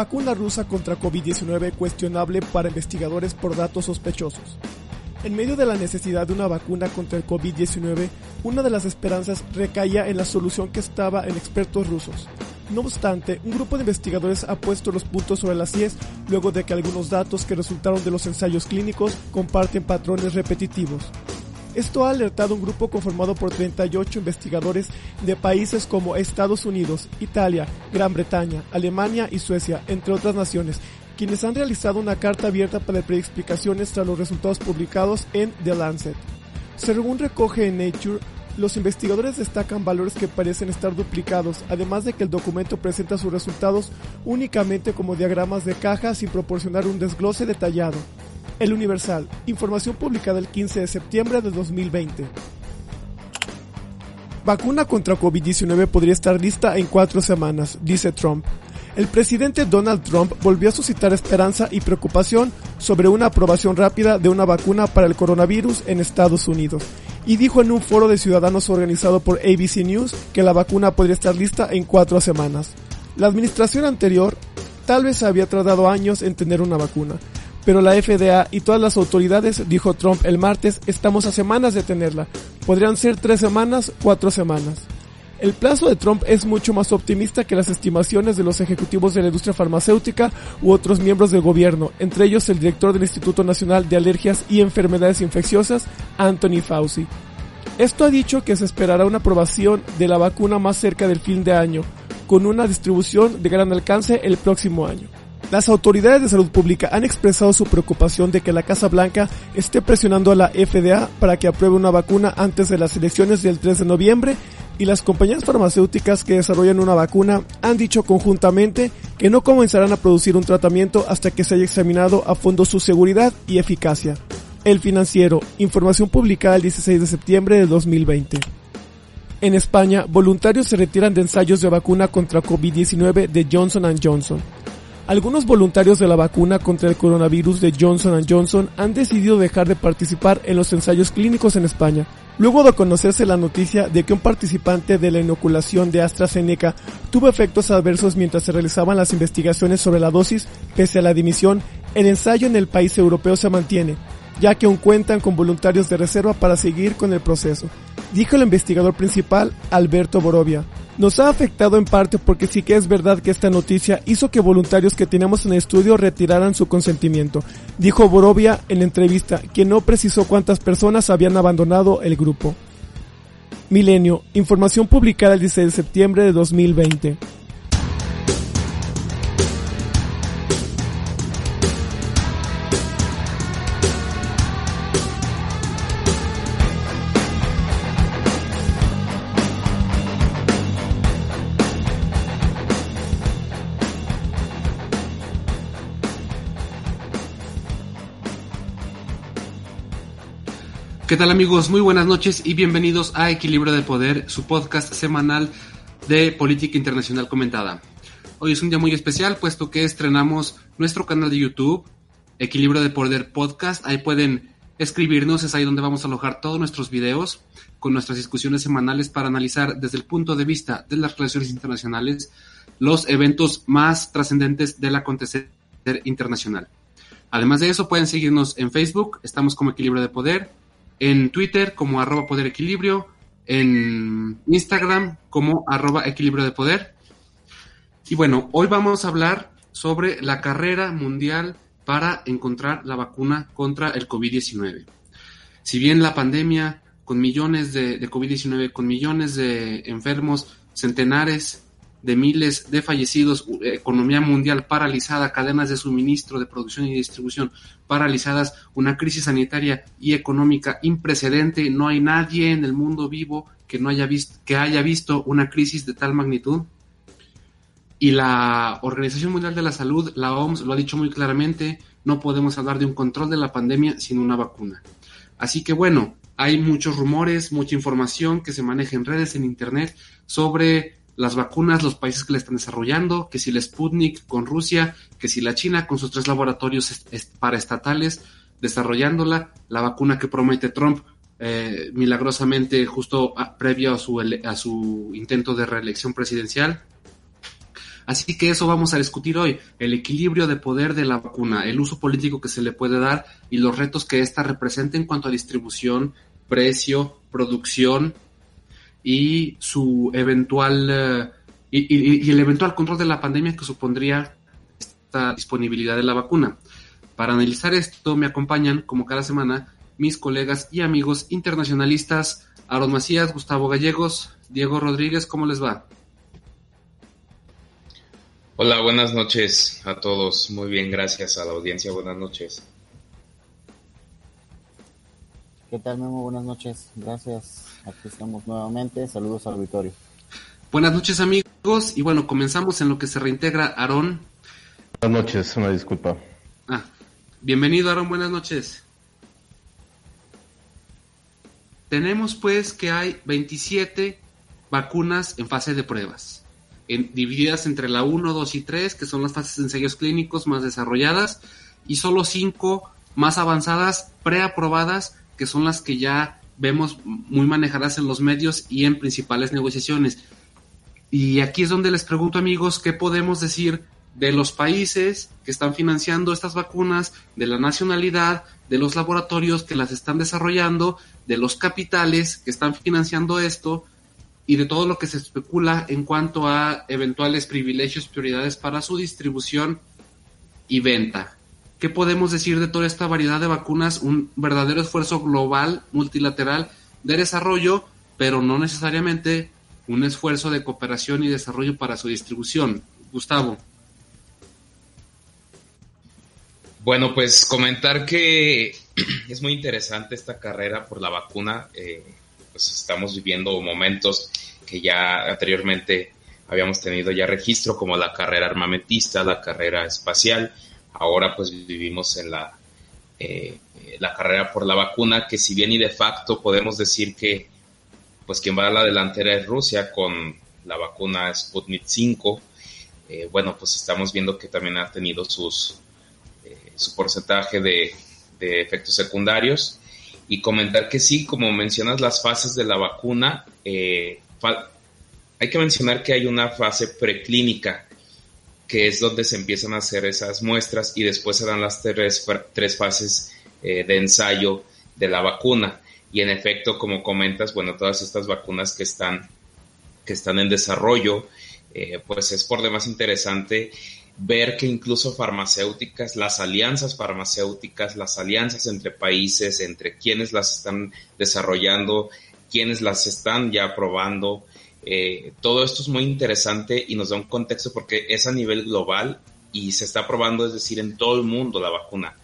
Vacuna rusa contra COVID-19 cuestionable para investigadores por datos sospechosos. En medio de la necesidad de una vacuna contra el COVID-19, una de las esperanzas recaía en la solución que estaba en expertos rusos. No obstante, un grupo de investigadores ha puesto los puntos sobre las IES luego de que algunos datos que resultaron de los ensayos clínicos comparten patrones repetitivos. Esto ha alertado un grupo conformado por 38 investigadores de países como Estados Unidos, Italia, Gran Bretaña, Alemania y Suecia, entre otras naciones, quienes han realizado una carta abierta para pedir explicaciones tras los resultados publicados en The Lancet. Según recoge en Nature, los investigadores destacan valores que parecen estar duplicados, además de que el documento presenta sus resultados únicamente como diagramas de caja sin proporcionar un desglose detallado. El Universal, información publicada el 15 de septiembre de 2020. Vacuna contra COVID-19 podría estar lista en cuatro semanas, dice Trump. El presidente Donald Trump volvió a suscitar esperanza y preocupación sobre una aprobación rápida de una vacuna para el coronavirus en Estados Unidos y dijo en un foro de ciudadanos organizado por ABC News que la vacuna podría estar lista en cuatro semanas. La administración anterior tal vez había tardado años en tener una vacuna, pero la FDA y todas las autoridades, dijo Trump el martes, estamos a semanas de tenerla. Podrían ser tres semanas, cuatro semanas. El plazo de Trump es mucho más optimista que las estimaciones de los ejecutivos de la industria farmacéutica u otros miembros del gobierno, entre ellos el director del Instituto Nacional de Alergias y Enfermedades Infecciosas, Anthony Fauci. Esto ha dicho que se esperará una aprobación de la vacuna más cerca del fin de año, con una distribución de gran alcance el próximo año. Las autoridades de salud pública han expresado su preocupación de que la Casa Blanca esté presionando a la FDA para que apruebe una vacuna antes de las elecciones del 3 de noviembre y las compañías farmacéuticas que desarrollan una vacuna han dicho conjuntamente que no comenzarán a producir un tratamiento hasta que se haya examinado a fondo su seguridad y eficacia. El financiero, información publicada el 16 de septiembre de 2020. En España, voluntarios se retiran de ensayos de vacuna contra COVID-19 de Johnson Johnson. Algunos voluntarios de la vacuna contra el coronavirus de Johnson Johnson han decidido dejar de participar en los ensayos clínicos en España, luego de conocerse la noticia de que un participante de la inoculación de AstraZeneca tuvo efectos adversos mientras se realizaban las investigaciones sobre la dosis, pese a la dimisión, el ensayo en el país europeo se mantiene, ya que aún cuentan con voluntarios de reserva para seguir con el proceso, dijo el investigador principal Alberto Borovia. Nos ha afectado en parte porque sí que es verdad que esta noticia hizo que voluntarios que teníamos en el estudio retiraran su consentimiento, dijo Borovia en la entrevista, quien no precisó cuántas personas habían abandonado el grupo. Milenio, información publicada el 16 de septiembre de 2020. ¿Qué tal amigos? Muy buenas noches y bienvenidos a Equilibrio de Poder, su podcast semanal de política internacional comentada. Hoy es un día muy especial puesto que estrenamos nuestro canal de YouTube, Equilibrio de Poder Podcast. Ahí pueden escribirnos, es ahí donde vamos a alojar todos nuestros videos con nuestras discusiones semanales para analizar desde el punto de vista de las relaciones internacionales los eventos más trascendentes del acontecer internacional. Además de eso, pueden seguirnos en Facebook, estamos como Equilibrio de Poder, en Twitter como arroba poder equilibrio, en Instagram como arroba equilibrio de poder. Y bueno, hoy vamos a hablar sobre la carrera mundial para encontrar la vacuna contra el COVID-19. Si bien la pandemia, con millones de, de COVID-19, con millones de enfermos, centenares de miles de fallecidos, economía mundial paralizada, cadenas de suministro, de producción y distribución paralizadas, una crisis sanitaria y económica imprecedente. No hay nadie en el mundo vivo que no haya visto, que haya visto una crisis de tal magnitud. Y la Organización Mundial de la Salud, la OMS, lo ha dicho muy claramente, no podemos hablar de un control de la pandemia sin una vacuna. Así que bueno, hay muchos rumores, mucha información que se maneja en redes, en Internet, sobre las vacunas, los países que la están desarrollando, que si la Sputnik con Rusia, que si la China con sus tres laboratorios paraestatales desarrollándola, la vacuna que promete Trump eh, milagrosamente justo previo a su, a su intento de reelección presidencial. Así que eso vamos a discutir hoy, el equilibrio de poder de la vacuna, el uso político que se le puede dar y los retos que ésta representa en cuanto a distribución, precio, producción y su eventual eh, y, el eventual control de la pandemia que supondría esta disponibilidad de la vacuna. Para analizar esto me acompañan, como cada semana, mis colegas y amigos internacionalistas, Aaron Macías, Gustavo Gallegos, Diego Rodríguez, ¿cómo les va? Hola, buenas noches a todos. Muy bien, gracias a la audiencia. Buenas noches. ¿Qué tal, Memo? Buenas noches. Gracias. Aquí estamos nuevamente. Saludos al auditorio. Buenas noches, amigos. Y bueno, comenzamos en lo que se reintegra Aarón. Buenas noches, una disculpa. Ah, bienvenido, Aarón. Buenas noches. Tenemos pues que hay 27 vacunas en fase de pruebas divididas entre la 1, 2 y 3, que son las fases de ensayos clínicos más desarrolladas, y solo 5 más avanzadas, preaprobadas, que son las que ya vemos muy manejadas en los medios y en principales negociaciones. Y aquí es donde les pregunto amigos, ¿qué podemos decir de los países que están financiando estas vacunas, de la nacionalidad, de los laboratorios que las están desarrollando, de los capitales que están financiando esto, y de todo lo que se especula en cuanto a eventuales privilegios, prioridades para su distribución y venta. ¿Qué podemos decir de toda esta variedad de vacunas? Un verdadero esfuerzo global, multilateral de desarrollo, pero no necesariamente un esfuerzo de cooperación y desarrollo para su distribución. Gustavo. Bueno, pues comentar que es muy interesante esta carrera por la vacuna. Eh, pues estamos viviendo momentos que ya anteriormente habíamos tenido ya registro como la carrera armamentista, la carrera espacial, ahora pues vivimos en la, eh, la carrera por la vacuna, que si bien y de facto podemos decir que pues quien va a la delantera es Rusia con la vacuna Sputnik 5, eh, bueno pues estamos viendo que también ha tenido sus, eh, su porcentaje de, efectos secundarios. Y comentar que sí, como mencionas las fases de la vacuna, eh, hay que mencionar que hay una fase preclínica, que es donde se empiezan a hacer esas muestras y después se dan las tres, tres fases eh, de ensayo de la vacuna. Y en efecto, como comentas, bueno, todas estas vacunas que están, que están en desarrollo, eh, pues es por demás interesante ver que incluso farmacéuticas, las alianzas farmacéuticas, las alianzas entre países, entre quienes las están desarrollando, quienes las están ya probando, eh, todo esto es muy interesante y nos da un contexto porque es a nivel global y se está probando, es decir, en todo el mundo la vacuna.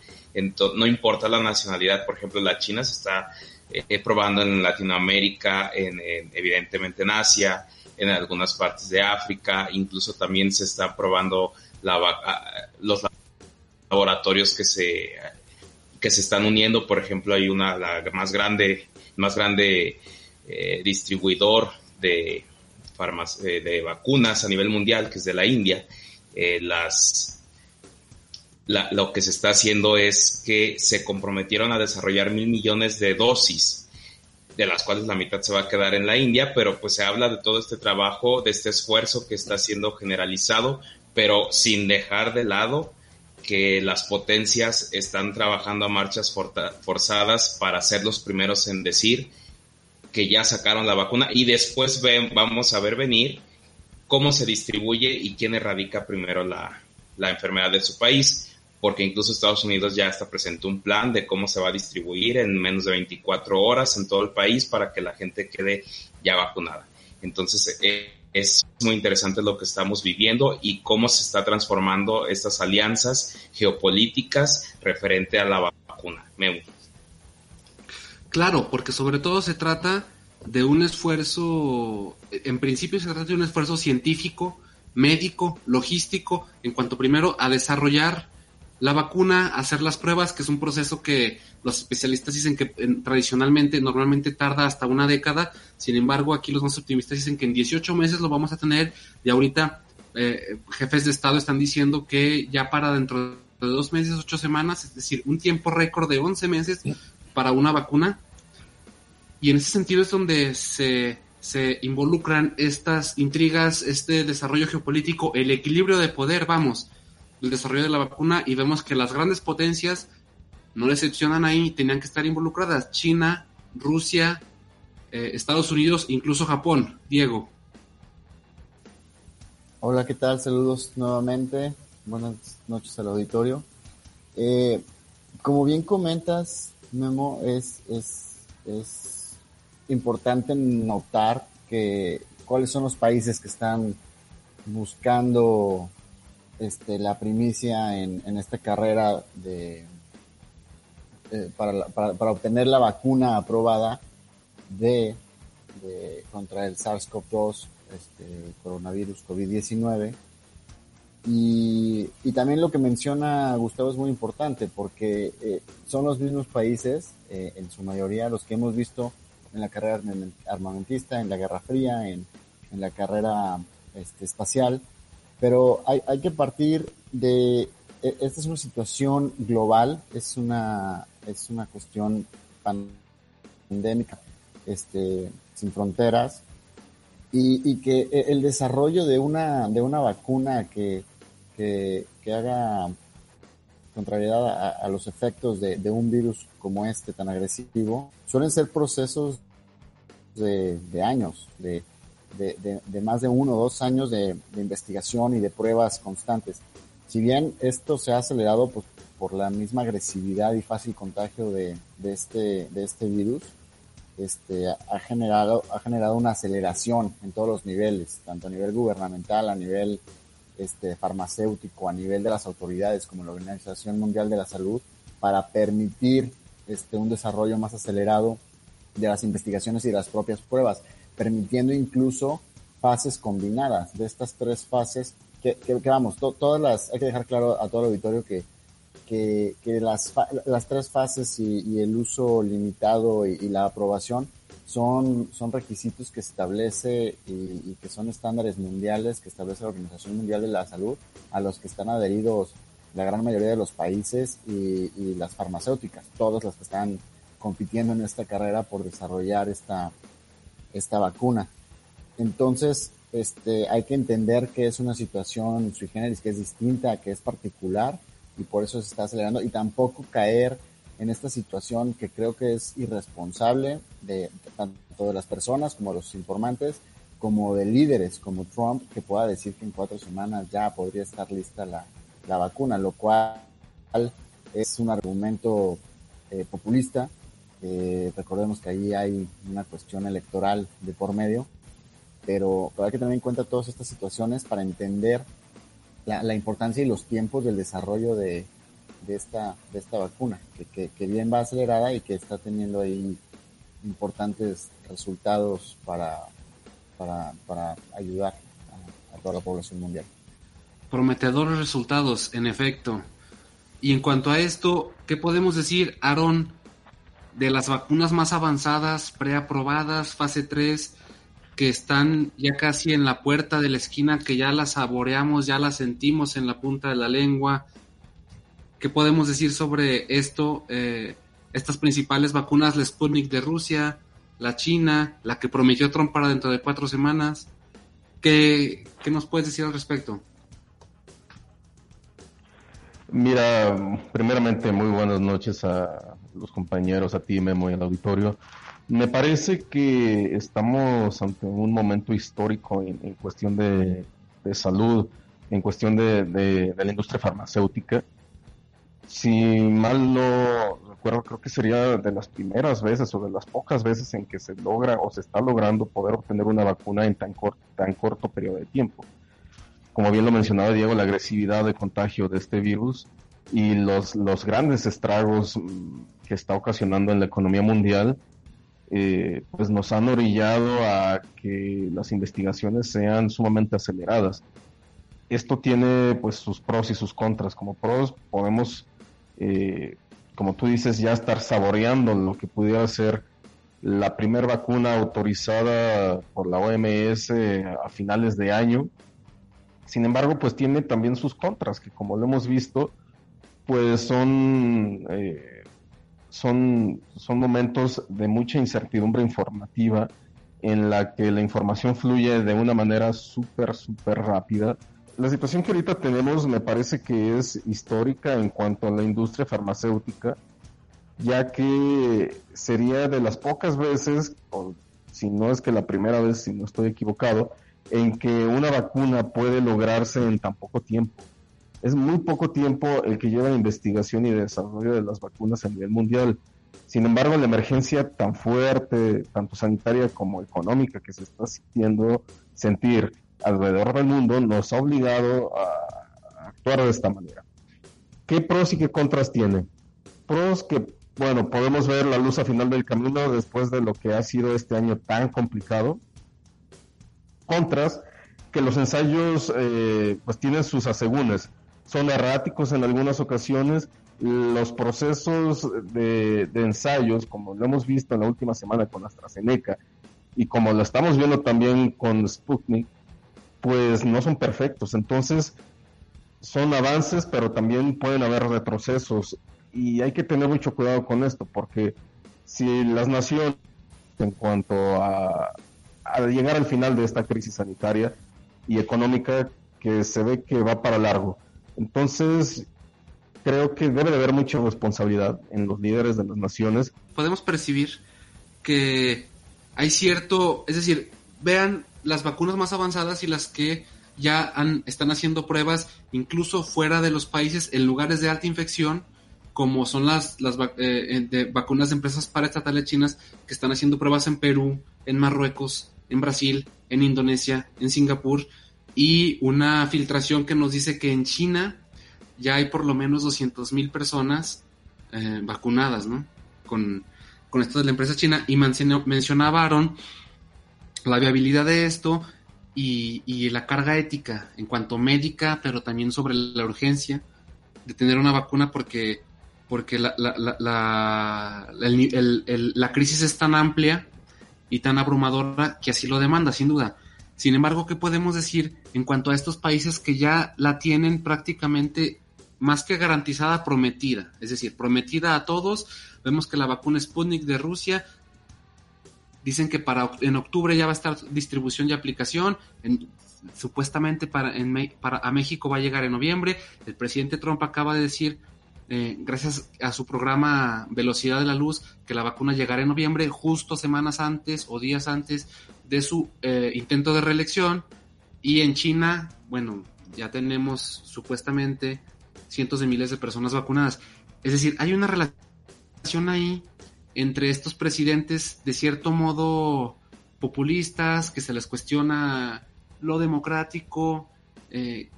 no importa la nacionalidad, por ejemplo, la China se está eh, probando en Latinoamérica, en, evidentemente en Asia, en algunas partes de África, incluso también se está probando los laboratorios que se, que se están uniendo, por ejemplo, hay una, la más grande, más grande eh, distribuidor de, eh, de vacunas a nivel mundial, que es de la India. Eh, las, lo que se está haciendo es que se comprometieron a desarrollar mil millones de dosis, de las cuales la mitad se va a quedar en la India, pero pues se habla de todo este trabajo, de este esfuerzo que está siendo generalizado pero sin dejar de lado que las potencias están trabajando a marchas forzadas para ser los primeros en decir que ya sacaron la vacuna y después vamos a ver venir cómo se distribuye y quién erradica primero la, la enfermedad de su país, porque incluso Estados Unidos ya está presentó un plan de cómo se va a distribuir en menos de 24 horas en todo el país para que la gente quede ya vacunada. Entonces, eh, es muy interesante lo que estamos viviendo y cómo se está transformando estas alianzas geopolíticas referente a la vacuna. Claro, porque sobre todo se trata de un esfuerzo, en principio se trata de un esfuerzo científico, médico, logístico, en cuanto primero a desarrollar la vacuna, hacer las pruebas, que es un proceso que los especialistas dicen que tradicionalmente, normalmente tarda hasta una década. Sin embargo, aquí los más optimistas dicen que en 18 meses lo vamos a tener. Y ahorita eh, jefes de Estado están diciendo que ya para dentro de dos meses, ocho semanas, es decir, un tiempo récord de 11 meses para una vacuna. Y en ese sentido es donde se, se involucran estas intrigas, este desarrollo geopolítico, el equilibrio de poder, vamos, el desarrollo de la vacuna y vemos que las grandes potencias no decepcionan ahí, tenían que estar involucradas, China, Rusia, eh, Estados Unidos, incluso Japón. Diego. Hola, ¿qué tal? Saludos nuevamente. Buenas noches al auditorio. Eh, como bien comentas, Memo, es, es, es importante notar que cuáles son los países que están buscando este, la primicia en, en esta carrera de, eh, para, para, para, obtener la vacuna aprobada de, de contra el SARS-CoV-2, este, coronavirus COVID-19. Y, y, también lo que menciona Gustavo es muy importante porque eh, son los mismos países, eh, en su mayoría, los que hemos visto en la carrera armamentista, en la Guerra Fría, en, en la carrera este, espacial, pero hay, hay que partir de, e, esta es una situación global, es una, es una cuestión pandémica, este, sin fronteras, y, y que e, el desarrollo de una, de una vacuna que, que, que haga contrariedad a, a los efectos de, de, un virus como este tan agresivo, suelen ser procesos de, de años, de, de, de, más de uno o dos años de, investigación y de pruebas constantes. Si bien esto se ha acelerado pues, por la misma agresividad y fácil contagio de, este, de este virus, este, ha, generado, ha generado una aceleración en todos los niveles, tanto a nivel gubernamental, a nivel este, farmacéutico, a nivel de las autoridades como la Organización Mundial de la Salud, para permitir este, un desarrollo más acelerado de las investigaciones y las propias pruebas, permitiendo incluso fases combinadas. De estas tres fases que, que, que vamos, to, todas las, hay que dejar claro a todo el auditorio que que, que las, las tres fases y, el uso limitado y, la aprobación son, son requisitos que establece y, y, que son estándares mundiales que establece la Organización Mundial de la Salud a los que están adheridos la gran mayoría de los países y las farmacéuticas, todas las que están compitiendo en esta carrera por desarrollar esta, esta vacuna. Entonces, este, hay que entender que es una situación sui generis, que es distinta, que es particular, y por eso se está acelerando y tampoco caer en esta situación que creo que es irresponsable de tanto de las personas como de los informantes como de líderes como Trump que pueda decir que en cuatro semanas ya podría estar lista la, la vacuna, lo cual es un argumento eh, populista. Eh, recordemos que ahí hay una cuestión electoral de por medio, pero, pero hay que tener en cuenta todas estas situaciones para entender la, importancia y los tiempos del desarrollo de, esta, de esta vacuna, que, que, que, bien va acelerada y que está teniendo ahí importantes resultados para, para, para ayudar a, a toda la población mundial. Prometedores resultados, en efecto. Y en cuanto a esto, ¿qué podemos decir, Aaron, de las vacunas más avanzadas, preaprobadas, fase 3? que están ya casi en la puerta de la esquina, que ya las saboreamos, ya las sentimos en la punta de la lengua. ¿Qué podemos decir sobre esto? Eh, estas principales vacunas, la Sputnik de Rusia, la China, la que prometió Trump para dentro de cuatro semanas. ¿Qué, qué nos puedes decir al respecto? Mira, primeramente muy buenas noches a los compañeros, a ti Memo y al auditorio. Me parece que estamos ante un momento histórico en, cuestión de, de, salud, en cuestión de, de, de, la industria farmacéutica. Si mal no recuerdo, creo que sería de las primeras veces o de las pocas veces en que se logra o se está logrando poder obtener una vacuna en tan, cor tan corto periodo de tiempo. Como bien lo mencionaba Diego, la agresividad de contagio de este virus y los, los grandes estragos que está ocasionando en la economía mundial eh, pues nos han orillado a que las investigaciones sean sumamente aceleradas. Esto tiene pues sus pros y sus contras. Como pros podemos, eh, como tú dices, ya estar saboreando lo que pudiera ser la primera vacuna autorizada por la OMS a finales de año. Sin embargo, pues tiene también sus contras, que como lo hemos visto, pues son eh, son, son momentos de mucha incertidumbre informativa en la que la información fluye de una manera súper, súper rápida. La situación que ahorita tenemos me parece que es histórica en cuanto a la industria farmacéutica, ya que sería de las pocas veces, o si no es que la primera vez, si no estoy equivocado, en que una vacuna puede lograrse en tan poco tiempo. Es muy poco tiempo el que lleva la investigación y desarrollo de las vacunas a nivel mundial. Sin embargo, la emergencia tan fuerte, tanto sanitaria como económica que se está sintiendo sentir alrededor del mundo, nos ha obligado a actuar de esta manera. ¿Qué pros y qué contras tiene? Pros que, bueno, podemos ver la luz al final del camino después de lo que ha sido este año tan complicado. Contras, que los ensayos eh, pues tienen sus asegúnes. Son erráticos en algunas ocasiones los procesos de, ensayos, como lo hemos visto en la última semana con AstraZeneca y como lo estamos viendo también con Sputnik, pues no son perfectos. Entonces, son avances, pero también pueden haber retrocesos y hay que tener mucho cuidado con esto, porque si las naciones, en cuanto a, a llegar al final de esta crisis sanitaria y económica, que se ve que va para largo, entonces creo que debe de haber mucha responsabilidad en los líderes de las naciones. Podemos percibir que hay cierto, es decir, vean las vacunas más avanzadas y las que ya han, están haciendo pruebas incluso fuera de los países en lugares de alta infección, como son las, las eh, de vacunas de empresas paraestatales chinas que están haciendo pruebas en Perú, en Marruecos, en Brasil, en Indonesia, en Singapur, y una filtración que nos dice que en China ya hay por lo menos 200 mil personas eh, vacunadas, ¿no? Con, con esto de la empresa china. Y mencionaba la viabilidad de esto y, y, la carga ética en cuanto médica, pero también sobre la urgencia de tener una vacuna porque, porque la, la, la, la crisis es tan amplia y tan abrumadora que así lo demanda, sin duda. Sin embargo, ¿qué podemos decir en cuanto a estos países que ya la tienen prácticamente más que garantizada, prometida. Es decir, prometida a todos. Vemos que la vacuna Sputnik de Rusia dicen que para en octubre ya va a estar distribución y aplicación. supuestamente para, en, para a México va a llegar en noviembre. El presidente Trump acaba de decir, eh, gracias a su programa Velocidad de la Luz, que la vacuna llegará en noviembre, justo semanas antes o días antes de su eh, intento de reelección. Y en China, bueno, ya tenemos supuestamente cientos de miles de personas vacunadas. Es decir, hay una relación ahí entre estos presidentes de cierto modo populistas, que se les cuestiona lo democrático eh,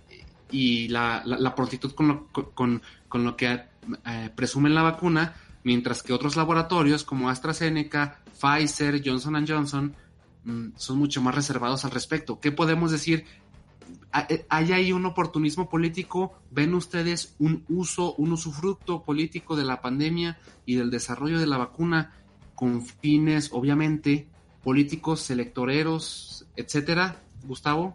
y la, la, prontitud con lo, con, con lo que eh, presumen la vacuna, mientras que otros laboratorios como AstraZeneca, Pfizer, Johnson Johnson son mucho más reservados al respecto. ¿Qué podemos decir eh, ¿Hay ahí un oportunismo político? ¿Ven ustedes un uso, un usufructo político de la pandemia y del desarrollo de la vacuna con fines, obviamente, políticos, electoreros, etcétera? Gustavo.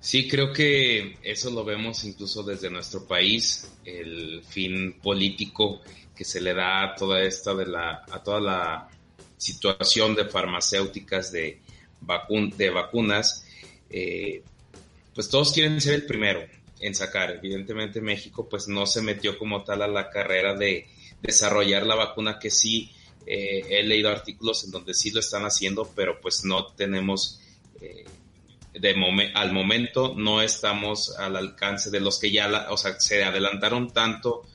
Sí, creo que eso lo vemos incluso desde nuestro país, el fin político que se le da a toda esta de la, a toda la situación de farmacéuticas de, de vacunas eh, pues todos quieren ser el primero en sacar. Evidentemente México pues no se metió como tal a la carrera de desarrollar la vacuna que sí eh, he leído artículos en donde sí lo están haciendo, pero pues no tenemos eh, de al momento no estamos al alcance de los que ya la, o sea, se adelantaron tanto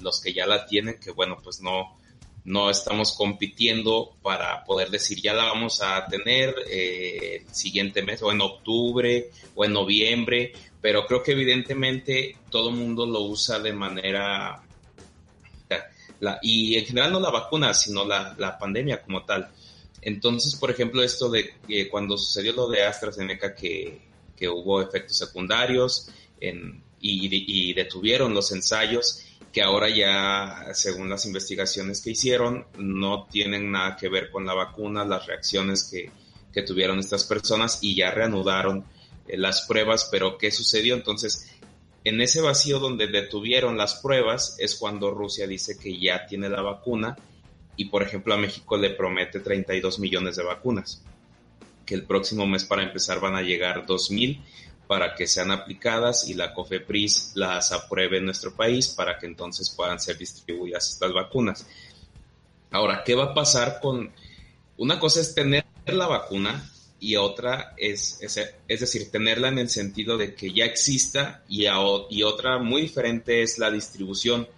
los que ya la tienen que bueno, pues no no estamos compitiendo para poder decir ya la vamos a tener eh, el siguiente mes o en octubre o en noviembre, pero creo que evidentemente todo el mundo lo usa de manera la, y en general no la vacuna, sino la, la pandemia como tal. Entonces, por ejemplo, esto de cuando sucedió lo de AstraZeneca que, que hubo efectos secundarios en, y, y detuvieron los ensayos, que ahora ya, según las investigaciones que hicieron, no tienen nada que ver con la vacuna, las reacciones que, tuvieron estas personas y ya reanudaron eh, las pruebas, pero ¿qué sucedió? Entonces, en ese vacío donde detuvieron las pruebas es cuando Rusia dice que ya tiene la vacuna y por ejemplo a México le promete 32 millones de vacunas, que el próximo mes para empezar van a llegar 2 mil para que sean aplicadas y la COFEPRIS las apruebe en nuestro país para que entonces puedan ser distribuidas estas vacunas. Ahora, ¿qué va a pasar con... Una cosa es tener la vacuna y otra es, es, decir, tenerla en el sentido de que ya exista y, y otra muy diferente es la distribución,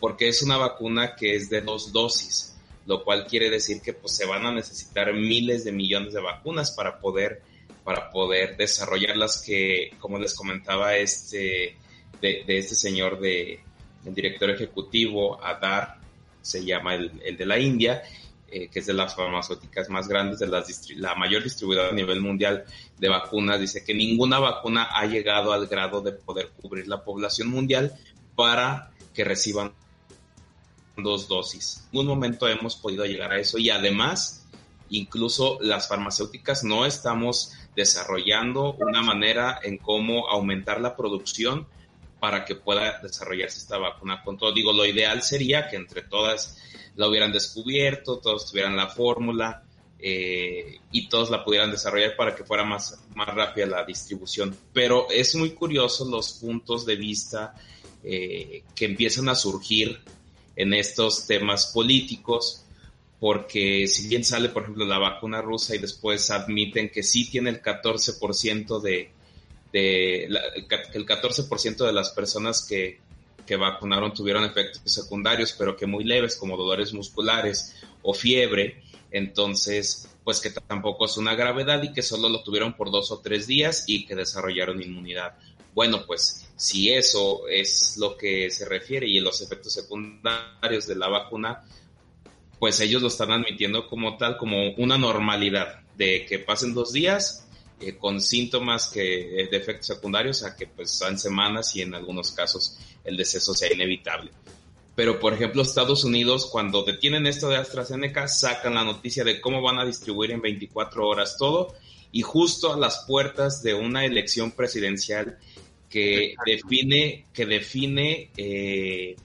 porque es una vacuna que es de dos dosis, lo cual quiere decir que pues, se van a necesitar miles de millones de vacunas para poder para poder desarrollar las que, como les comentaba este, de, este señor de, el director ejecutivo, Adar, se llama el, de la India, eh, que es de las farmacéuticas más grandes, de las la mayor distribuidora a nivel mundial de vacunas, dice que ninguna vacuna ha llegado al grado de poder cubrir la población mundial para que reciban dos dosis. En un momento hemos podido llegar a eso y además, incluso las farmacéuticas no estamos desarrollando una manera en cómo aumentar la producción para que pueda desarrollarse esta vacuna con todo. Digo, lo ideal sería que entre todas la hubieran descubierto, todos tuvieran la fórmula eh, y todos la pudieran desarrollar para que fuera más, más rápida la distribución. Pero es muy curioso los puntos de vista eh, que empiezan a surgir en estos temas políticos porque si bien sale, por ejemplo, la vacuna rusa y después admiten que sí tiene el 14% de, de el 14% de las personas que, que vacunaron tuvieron efectos secundarios, pero que muy leves, como dolores musculares o fiebre, entonces, pues que tampoco es una gravedad y que solo lo tuvieron por dos o tres días y que desarrollaron inmunidad. Bueno, pues si eso es lo que se refiere y los efectos secundarios de la vacuna, pues ellos lo están admitiendo como tal, como una normalidad, de que pasen dos días eh, con síntomas que, eh, de efectos secundarios a que pues sean semanas y en algunos casos el deceso sea inevitable. Pero, por ejemplo, Estados Unidos, cuando detienen esto de AstraZeneca, sacan la noticia de cómo van a distribuir en 24 horas todo y justo a las puertas de una elección presidencial que define, que define eh,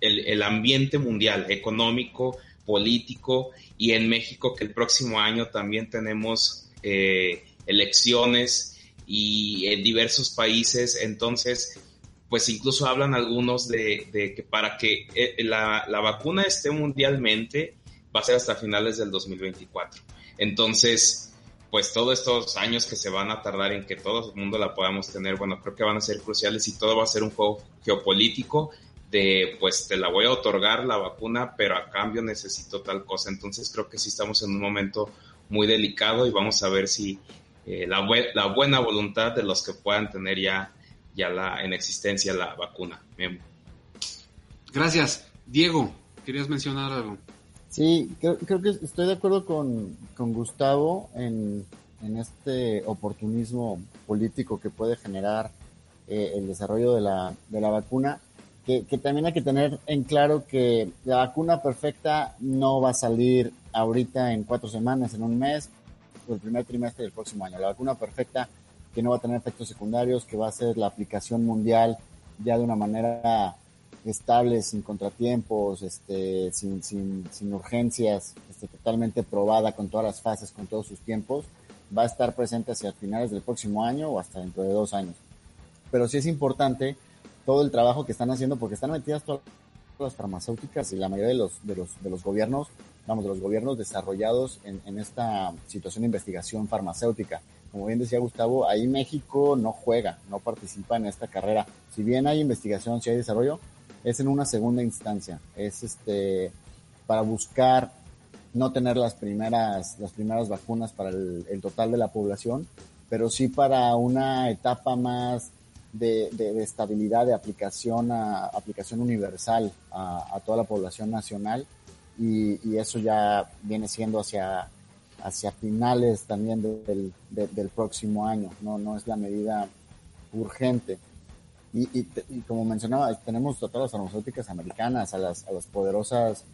el, ambiente mundial, económico, político, y en México que el próximo año también tenemos eh, elecciones y en diversos países, entonces, pues incluso hablan algunos de, que para que eh, la, la, vacuna esté mundialmente va a ser hasta finales del 2024. Entonces, pues todos estos años que se van a tardar en que todo el mundo la podamos tener, bueno, creo que van a ser cruciales y todo va a ser un juego geopolítico de pues te la voy a otorgar la vacuna, pero a cambio necesito tal cosa. Entonces creo que sí estamos en un momento muy delicado y vamos a ver si eh, la, la, buena voluntad de los que puedan tener ya, ya la, en existencia la vacuna. Gracias. Diego, ¿querías mencionar algo? Sí, creo, que estoy de acuerdo con, con Gustavo en, en, este oportunismo político que puede generar eh, el desarrollo de la, de la vacuna que, también hay que tener en claro que la vacuna perfecta no va a salir ahorita en cuatro semanas, en un mes, o el primer trimestre del próximo año. La vacuna perfecta que no va a tener efectos secundarios, que va a ser la aplicación mundial ya de una manera estable, sin contratiempos, este, sin, sin, sin urgencias, este, totalmente probada con todas las fases, con todos sus tiempos, va a estar presente hacia finales del próximo año o hasta dentro de dos años. Pero sí es importante todo el trabajo que están haciendo, porque están metidas todas las farmacéuticas y la mayoría de los, de los, de los gobiernos, vamos, de los gobiernos desarrollados en, esta situación de investigación farmacéutica. Como bien decía Gustavo, ahí México no juega, no participa en esta carrera. Si bien hay investigación, si hay desarrollo, es en una segunda instancia. Es este para buscar no tener las primeras, las primeras vacunas para el total de la población, pero sí para una etapa más de, de, estabilidad de aplicación a aplicación universal a, toda la población nacional. Y, eso ya viene siendo hacia hacia finales también del, del próximo año no no es la medida urgente. Y, como mencionaba tenemos a todas las farmacéuticas americanas a las a las poderosas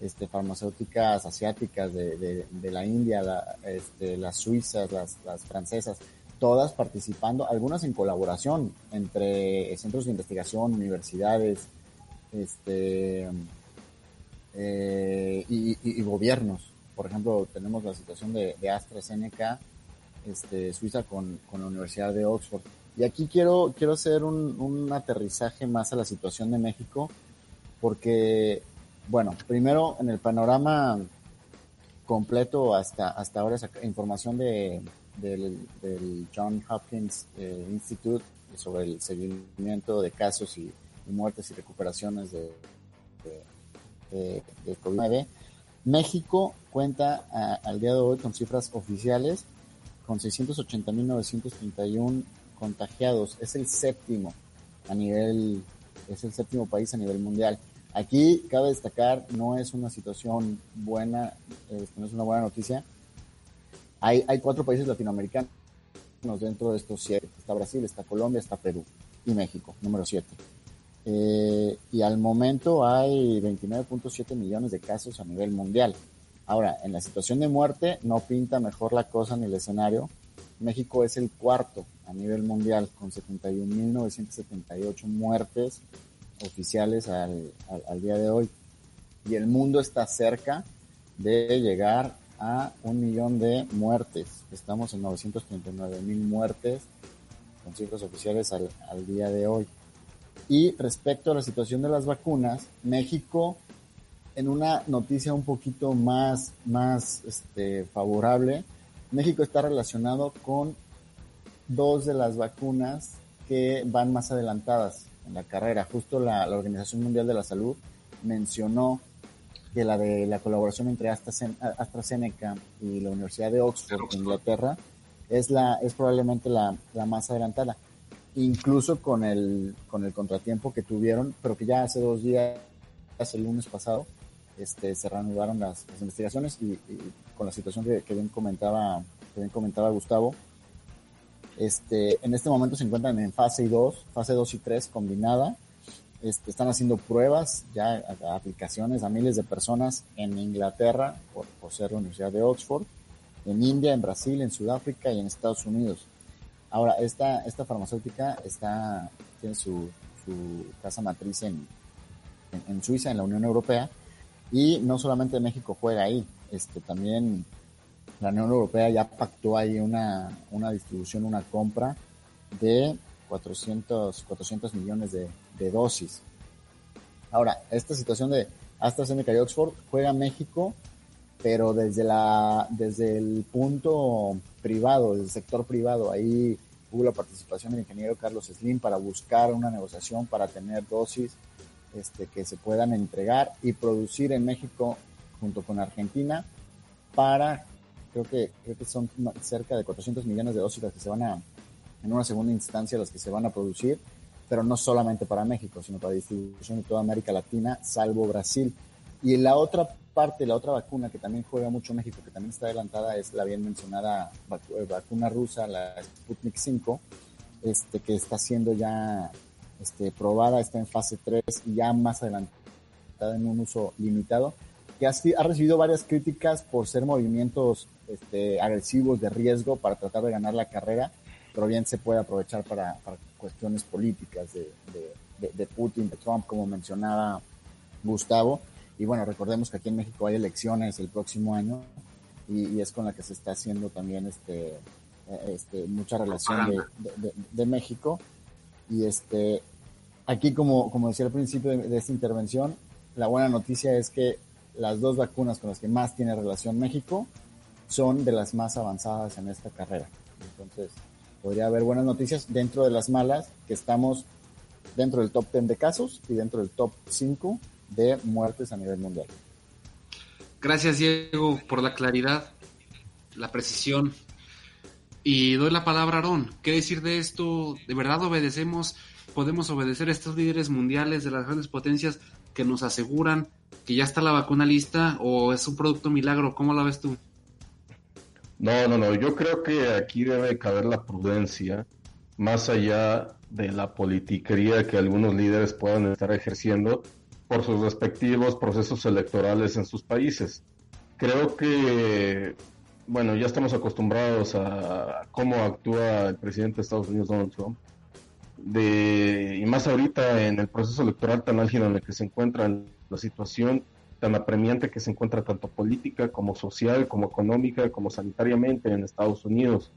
este, farmacéuticas asiáticas de, de, la India, la, este, las suizas, las francesas, todas participando, algunas en colaboración entre centros de investigación, universidades, este, eh, y, gobiernos. Por ejemplo, tenemos la situación de, AstraZeneca, este, Suiza con, con, la Universidad de Oxford. Y aquí quiero, quiero hacer un, un aterrizaje más a la situación de México, porque, bueno, primero en el panorama completo hasta, hasta ahora, esa información de, del, del John Hopkins eh, Institute sobre el seguimiento de casos y, muertes y recuperaciones de, de, de COVID-19. México cuenta al día de hoy con cifras oficiales con 680.931 contagiados. Es el séptimo a nivel, es el séptimo país a nivel mundial. Aquí cabe destacar, no es una situación buena, este, no es una buena noticia. Hay, hay cuatro países latinoamericanos dentro de estos siete. Está Brasil, está Colombia, está Perú y México, número siete. Eh, y al momento hay 29.7 millones de casos a nivel mundial. Ahora, en la situación de muerte no pinta mejor la cosa ni el escenario. México es el cuarto a nivel mundial con 71.978 muertes oficiales al, al, día de hoy. Y el mundo está cerca de llegar a un millón de muertes. Estamos en 939 mil muertes con cifras oficiales al, al día de hoy. Y respecto a la situación de las vacunas, México, en una noticia un poquito más, más este, favorable, México está relacionado con dos de las vacunas que van más adelantadas en la carrera. Justo la, Organización Mundial de la Salud mencionó que la de la colaboración entre AstraZeneca y la Universidad de Oxford, de Inglaterra, es la es probablemente la, la, más adelantada. Incluso con el con el contratiempo que tuvieron, pero que ya hace dos días, el lunes pasado, este, se reanudaron las, investigaciones y, con la situación que, que bien comentaba que bien comentaba Gustavo, este, en este momento se encuentran en fase 2, fase 2 y 3 combinada. Este, están haciendo pruebas, ya aplicaciones a miles de personas en Inglaterra, por, ser la Universidad de Oxford, en India, en Brasil, en Sudáfrica y en Estados Unidos. Ahora, esta, esta farmacéutica está, tiene su, su casa matriz en, en, en, Suiza, en la Unión Europea, y no solamente México juega ahí, este, también la Unión Europea ya pactó ahí una, una distribución, una compra de 400, 400 millones de, de dosis. Ahora, esta situación de AstraZeneca y Oxford juega México, pero desde la, desde el punto privado, desde el sector privado, ahí hubo la participación del ingeniero Carlos Slim para buscar una negociación para tener dosis este, que se puedan entregar y producir en México junto con Argentina para creo que, creo que son cerca de 400 millones de dosis las que se van a, en una segunda instancia, las que se van a producir, pero no solamente para México, sino para distribución de toda América Latina, salvo Brasil. Y la otra parte, la otra vacuna que también juega mucho México, que también está adelantada, es la bien mencionada eh, vacuna rusa, la Sputnik 5, este, que está siendo ya este, probada, está en fase 3 y ya más adelantada en un uso limitado que ha, recibido varias críticas por ser movimientos este, agresivos de riesgo para tratar de ganar la carrera, pero bien se puede aprovechar para, cuestiones políticas de, de, Putin, de Trump, como mencionaba Gustavo. Y bueno, recordemos que aquí en México hay elecciones el próximo año y, es con la que se está haciendo también este, este mucha relación de, de, México. Y este, aquí como, como decía al principio de esta intervención, la buena noticia es que las dos vacunas con las que más tiene relación México son de las más avanzadas en esta carrera. Entonces, podría haber buenas noticias dentro de las malas, que estamos dentro del top 10 de casos y dentro del top 5 de muertes a nivel mundial. Gracias, Diego, por la claridad, la precisión. Y doy la palabra a Aarón. ¿Qué decir de esto? ¿De verdad obedecemos? ¿Podemos obedecer a estos líderes mundiales de las grandes potencias que nos aseguran que ya está la vacuna lista o es un producto milagro? ¿Cómo la ves tú? No, no, no. Yo creo que aquí debe caber la prudencia, más allá de la politiquería que algunos líderes puedan estar ejerciendo por sus respectivos procesos electorales en sus países. Creo que, bueno, ya estamos acostumbrados a cómo actúa el presidente de Estados Unidos, Donald Trump, de, y más ahorita en el proceso electoral tan álgido en el que se encuentra la situación, tan apremiante que se encuentra tanto política como social, como económica, como sanitariamente en Estados Unidos.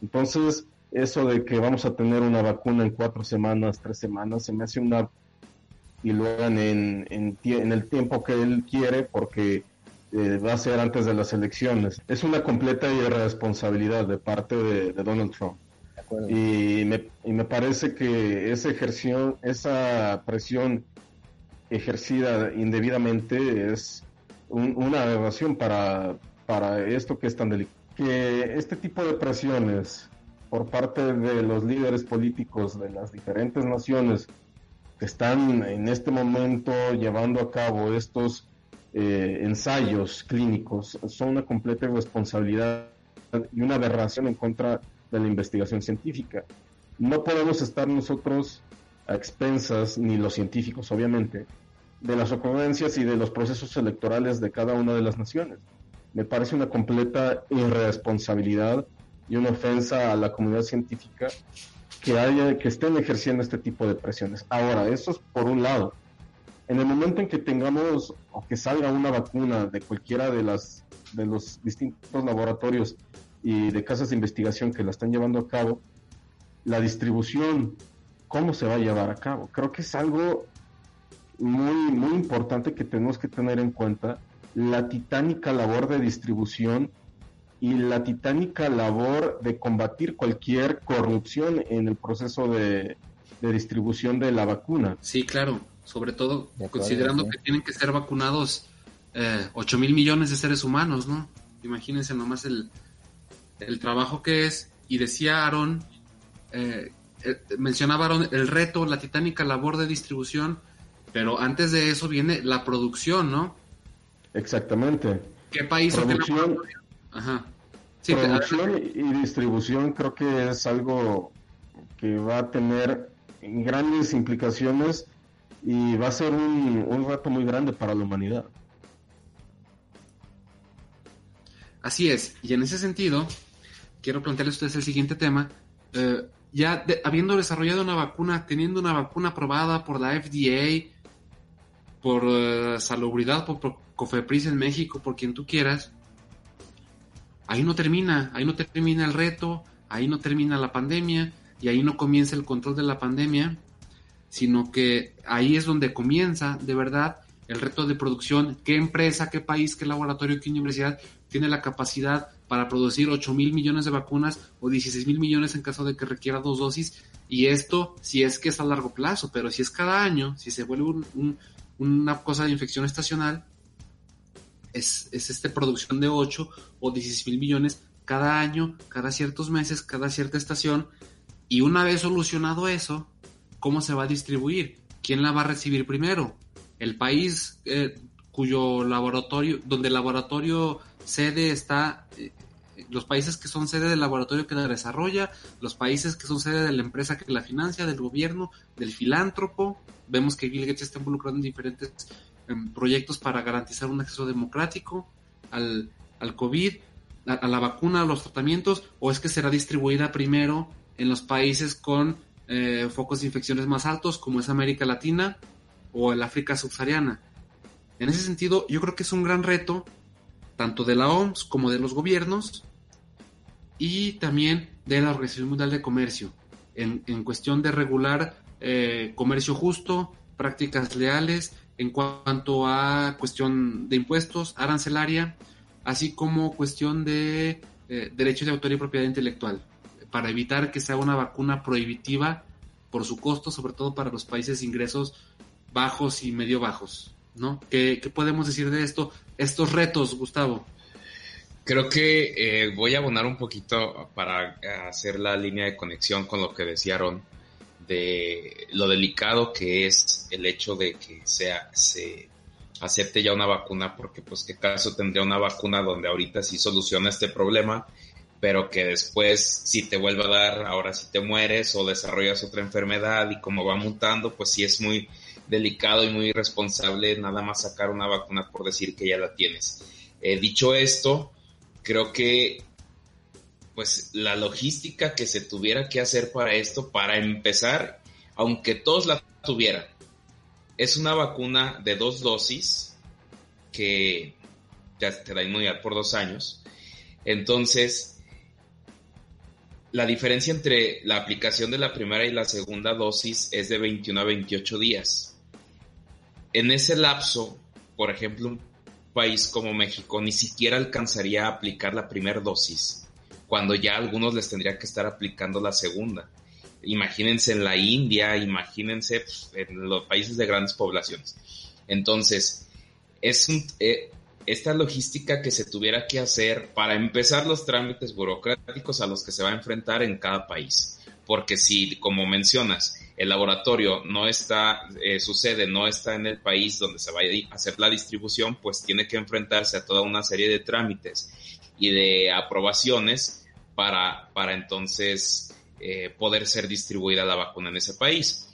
Entonces, eso de que vamos a tener una vacuna en cuatro semanas, tres semanas, se me hace una... y lo hagan en, en, el tiempo que él quiere porque eh, va a ser antes de las elecciones. Es una completa irresponsabilidad de parte de, Donald Trump. Y me, y me parece que esa ejerción, esa presión ejercida indebidamente es una aberración para, para esto que es tan delicado. Que este tipo de presiones por parte de los líderes políticos de las diferentes naciones que están en este momento llevando a cabo estos eh, ensayos clínicos son una completa irresponsabilidad y una aberración en contra de la investigación científica. No podemos estar nosotros a expensas, ni los científicos obviamente, de las ocurrencias y de los procesos electorales de cada una de las naciones. Me parece una completa irresponsabilidad y una ofensa a la comunidad científica que haya que estén ejerciendo este tipo de presiones. Ahora, eso es por un lado. En el momento en que tengamos o que salga una vacuna de cualquiera de las de los distintos laboratorios y de casas de investigación que la están llevando a cabo, la distribución, cómo se va a llevar a cabo. Creo que es algo muy, muy importante que tenemos que tener en cuenta, la titánica labor de distribución y la titánica labor de combatir cualquier corrupción en el proceso de, distribución de la vacuna. Sí, claro, sobre todo considerando que tienen que ser vacunados eh, 8 mil millones de seres humanos, ¿no? Imagínense nomás el, el trabajo que es, y decía Aaron, eh, eh, mencionaba Aaron el reto, la titánica labor de distribución, pero antes de eso viene la producción, ¿no? Exactamente. ¿Qué país producción, Ajá. producción y distribución creo que es algo que va a tener grandes implicaciones y va a ser un, un reto muy grande para la humanidad. Así es, y en ese sentido, quiero plantearles a ustedes el siguiente tema. Eh, ya habiendo desarrollado una vacuna, teniendo una vacuna aprobada por la FDA, por uh, salubridad, por, Cofepris en México, por quien tú quieras, ahí no termina, ahí no termina el reto, ahí no termina la pandemia y ahí no comienza el control de la pandemia, sino que ahí es donde comienza de verdad el reto de producción, qué empresa, qué país, qué laboratorio, qué universidad tiene la capacidad para producir 8 mil millones de vacunas o 16 mil millones en caso de que requiera dos dosis. Y esto si es que es a largo plazo, pero si es cada año, si se vuelve una cosa de infección estacional, es, es esta producción de 8 o 16 mil millones cada año, cada ciertos meses, cada cierta estación. Y una vez solucionado eso, ¿cómo se va a distribuir? ¿Quién la va a recibir primero? el país eh, cuyo laboratorio, donde el laboratorio sede está, eh, los países que son sede del laboratorio que la desarrolla, los países que son sede de la empresa que la financia, del gobierno, del filántropo. Vemos que Bill Gates está involucrado en diferentes em, proyectos para garantizar un acceso democrático al, al COVID, a, la vacuna, a los tratamientos, o es que será distribuida primero en los países con eh, focos de infecciones más altos, como es América Latina, o el África subsahariana. En ese sentido, yo creo que es un gran reto, tanto de la OMS como de los gobiernos, y también de la Organización Mundial de Comercio, en, cuestión de regular eh, comercio justo, prácticas leales, en cuanto a cuestión de impuestos, arancelaria, así como cuestión de eh, derechos de autoría y propiedad intelectual, para evitar que sea una vacuna prohibitiva por su costo, sobre todo para los países ingresos bajos y medio bajos, ¿no? ¿Qué, podemos decir de esto? Estos retos, Gustavo. Creo que eh, voy a abonar un poquito para hacer la línea de conexión con lo que decían de lo delicado que es el hecho de que sea, se acepte ya una vacuna, porque pues qué caso tendría una vacuna donde ahorita sí soluciona este problema, pero que después si te vuelve a dar, ahora si te mueres o desarrollas otra enfermedad y como va mutando, pues sí es muy delicado y muy irresponsable nada más sacar una vacuna por decir que ya la tienes. Eh, dicho esto, creo que pues la logística que se tuviera que hacer para esto, para empezar, aunque todos la tuvieran, es una vacuna de dos dosis que te da inmunidad por dos años. Entonces, la diferencia entre la aplicación de la primera y la segunda dosis es de 21 a 28 días. En ese lapso, por ejemplo, un país como México ni siquiera alcanzaría a aplicar la primera dosis, cuando ya algunos les tendría que estar aplicando la segunda. Imagínense en la India, imagínense pues, en los países de grandes poblaciones. Entonces, es un, eh, esta logística que se tuviera que hacer para empezar los trámites burocráticos a los que se va a enfrentar en cada país. Porque si, como mencionas, el laboratorio no está, eh, sucede, no está en el país donde se va a hacer la distribución, pues tiene que enfrentarse a toda una serie de trámites y de aprobaciones para, para entonces eh, poder ser distribuida la vacuna en ese país.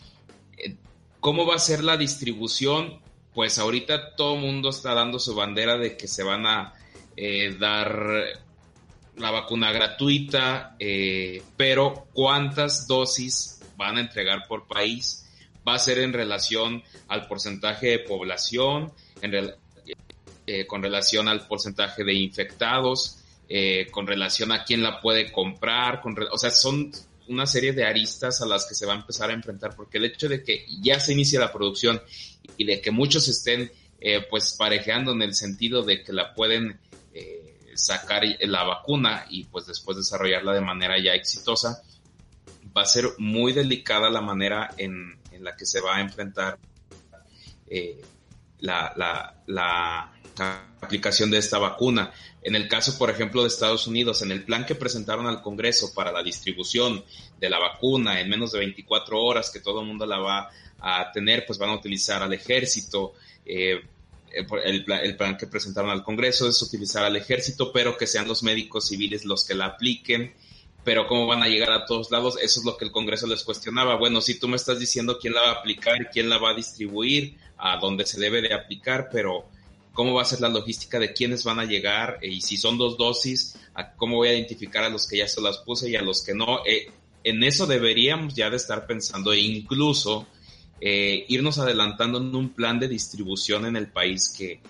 Eh, ¿Cómo va a ser la distribución? Pues ahorita todo el mundo está dando su bandera de que se van a eh, dar la vacuna gratuita, pero ¿cuántas dosis van a entregar por país? Va a ser en relación al porcentaje de población, en con relación al porcentaje de infectados, con relación a quién la puede comprar, con, o sea, son una serie de aristas a las que se va a empezar a enfrentar, porque el hecho de que ya se inicie la producción y de que muchos estén eh, pues parejeando en el sentido de que la pueden eh, sacar la vacuna y pues después desarrollarla de manera ya exitosa, va a ser muy delicada la manera en, en la que se va a enfrentar eh, la, la, la aplicación de esta vacuna. En el caso, por ejemplo, de Estados Unidos, en el plan que presentaron al Congreso para la distribución de la vacuna en menos de 24 horas, que todo el mundo la va a tener, pues van a utilizar al ejército. Eh, el, el, plan que presentaron al Congreso es utilizar al ejército, pero que sean los médicos civiles los que la apliquen. Pero cómo van a llegar a todos lados, eso es lo que el Congreso les cuestionaba. Bueno, si tú me estás diciendo quién la va a aplicar, quién la va a distribuir, a dónde se debe de aplicar, pero cómo va a ser la logística de quiénes van a llegar eh, y si son dos dosis, a cómo voy a identificar a los que ya se las puse y a los que no. Eh, en eso deberíamos ya de estar pensando e incluso eh, irnos adelantando en un plan de distribución en el país que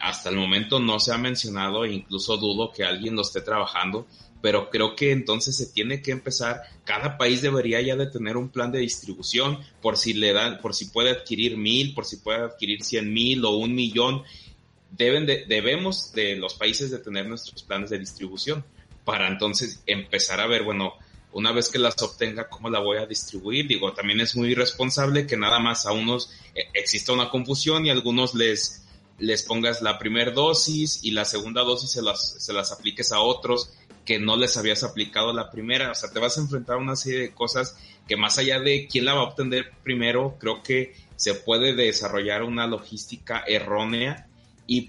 hasta el momento no se ha mencionado e incluso dudo que alguien lo esté trabajando, pero creo que entonces se tiene que empezar, cada país debería ya de tener un plan de distribución por si le dan, por si puede adquirir mil, por si puede adquirir cien mil o un millón deben de, debemos de los países tener nuestros planes de distribución para entonces empezar a ver, bueno, una vez que las obtenga, ¿cómo la voy a distribuir? Digo, también es muy irresponsable que nada más a unos eh, exista una confusión y a algunos les, les pongas la primera dosis y la segunda dosis se las, se las apliques a otros que no les habías aplicado la primera. O sea, te vas a enfrentar a una serie de cosas que más allá de quién la va a obtener primero, creo que se puede desarrollar una logística errónea y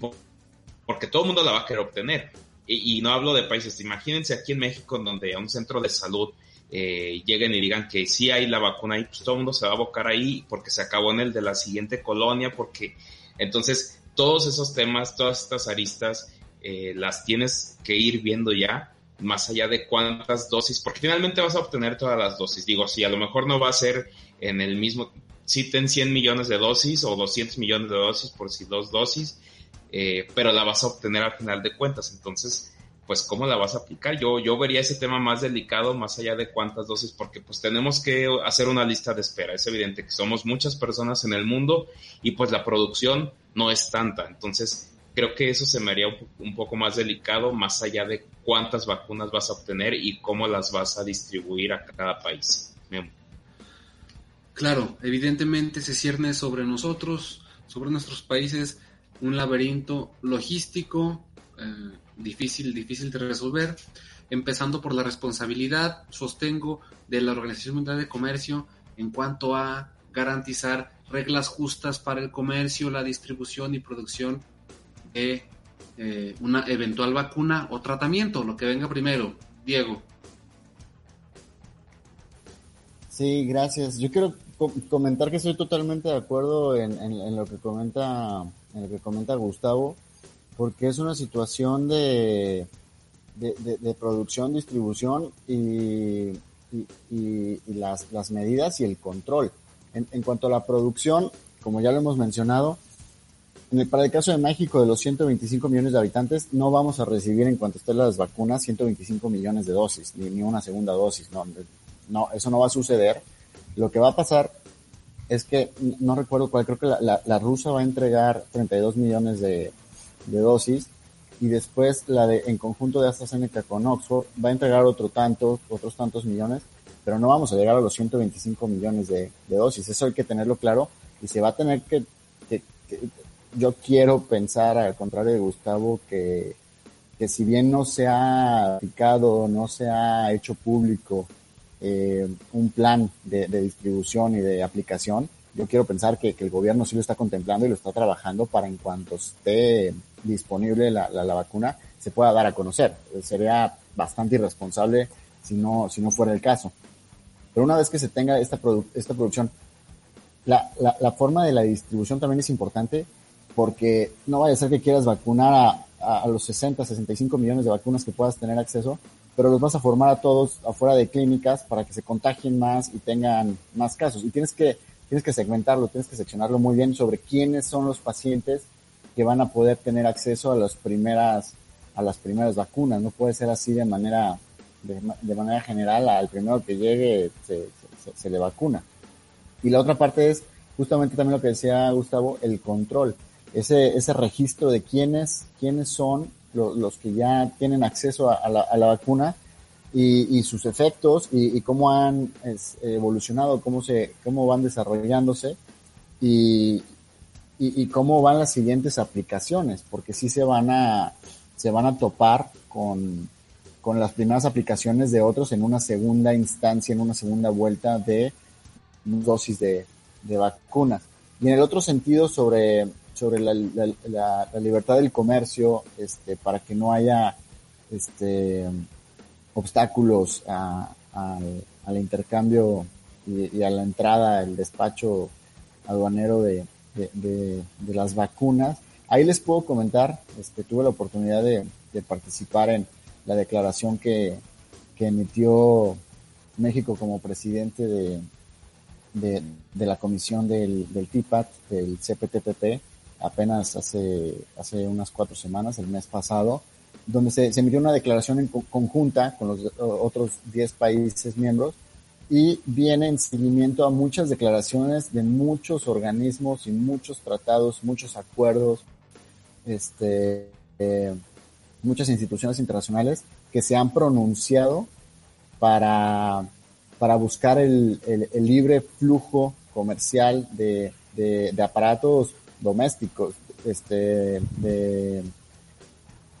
porque todo el mundo la va a querer obtener. Y, no hablo de países, imagínense aquí en México, donde a un centro de salud eh, lleguen y digan que sí hay la vacuna ahí, pues todo el mundo se va a abocar ahí porque se acabó en el de la siguiente colonia, porque entonces todos esos temas, todas estas aristas, eh, las tienes que ir viendo ya, más allá de cuántas dosis, porque finalmente vas a obtener todas las dosis. Digo, si a lo mejor no va a ser en el mismo, si ten 100 millones de dosis o 200 millones de dosis por si dos dosis, eh, pero la vas a obtener al final de cuentas. Entonces, pues, ¿cómo la vas a aplicar? Yo, yo vería ese tema más delicado, más allá de cuántas dosis, porque pues tenemos que hacer una lista de espera. Es evidente que somos muchas personas en el mundo y pues la producción no es tanta. Entonces, creo que eso se me haría un, poco más delicado, más allá de cuántas vacunas vas a obtener y cómo las vas a distribuir a cada país. Claro, evidentemente se cierne sobre nosotros, sobre nuestros países, un laberinto logístico eh, difícil, difícil de resolver, empezando por la responsabilidad, sostengo, de la Organización Mundial de Comercio en cuanto a garantizar reglas justas para el comercio, la distribución y producción de eh, una eventual vacuna o tratamiento, lo que venga primero. Diego. Sí, gracias. Yo quiero comentar que estoy totalmente de acuerdo en lo que comenta en el que comenta Gustavo, porque es una situación de, de, producción, distribución y, y, las, las, medidas y el control. En, en, cuanto a la producción, como ya lo hemos mencionado, En el, para el caso de México, de los 125 millones de habitantes, no vamos a recibir en cuanto estén las vacunas 125 millones de dosis, ni, ni una segunda dosis. No, no, eso no va a suceder. Lo que va a pasar es que, no recuerdo cuál, creo que la, la, la rusa va a entregar 32 millones de, dosis y después la de, en conjunto de AstraZeneca con Oxford, va a entregar otro tanto, otros tantos millones, pero no vamos a llegar a los 125 millones de, de dosis. Eso hay que tenerlo claro y se va a tener que, que, que yo quiero pensar, al contrario de Gustavo, que, que si bien no se ha aplicado, no se ha hecho público eh, un plan de, distribución y de aplicación, yo quiero pensar que, que, el gobierno sí lo está contemplando y lo está trabajando para en cuanto esté disponible la, la, la vacuna, se pueda dar a conocer. Sería bastante irresponsable si no, si no fuera el caso. Pero una vez que se tenga esta, produ esta producción, la, la, la forma de la distribución también es importante porque no vaya a ser que quieras vacunar a, a, a, los 60, 65 millones de vacunas que puedas tener acceso, pero los vas a formar a todos afuera de clínicas para que se contagien más y tengan más casos. Y tienes que, tienes que segmentarlo, tienes que seccionarlo muy bien sobre quiénes son los pacientes que van a poder tener acceso a las primeras, a las primeras vacunas. No puede ser así de manera, de, manera general, al primero que llegue se le vacuna. Y la otra parte es justamente también lo que decía Gustavo, el control ese, registro de quiénes, quiénes son los, que ya tienen acceso a, la, vacuna y, sus efectos y, cómo han evolucionado, cómo se, cómo van desarrollándose y, cómo van las siguientes aplicaciones, porque sí se van a, se van a topar con, con las primeras aplicaciones de otros en una segunda instancia, en una segunda vuelta de dosis de vacunas. Y en el otro sentido sobre sobre la, la, la, libertad del comercio, este, para que no haya este, obstáculos a, a, al intercambio y, a la entrada, el despacho aduanero de, de, las vacunas. Ahí les puedo comentar, este, tuve la oportunidad de, de participar en la declaración que, que emitió México como presidente de, de, de, la comisión del, del TIPAT, del CPTPP, apenas hace, hace unas cuatro semanas, el mes pasado, donde se, se emitió una declaración en conjunta con los otros 10 países miembros y viene en seguimiento a muchas declaraciones de muchos organismos y muchos tratados, muchos acuerdos, este, eh, muchas instituciones internacionales que se han pronunciado para, para buscar el, el, el libre flujo comercial de, de, de aparatos domésticos, este, de,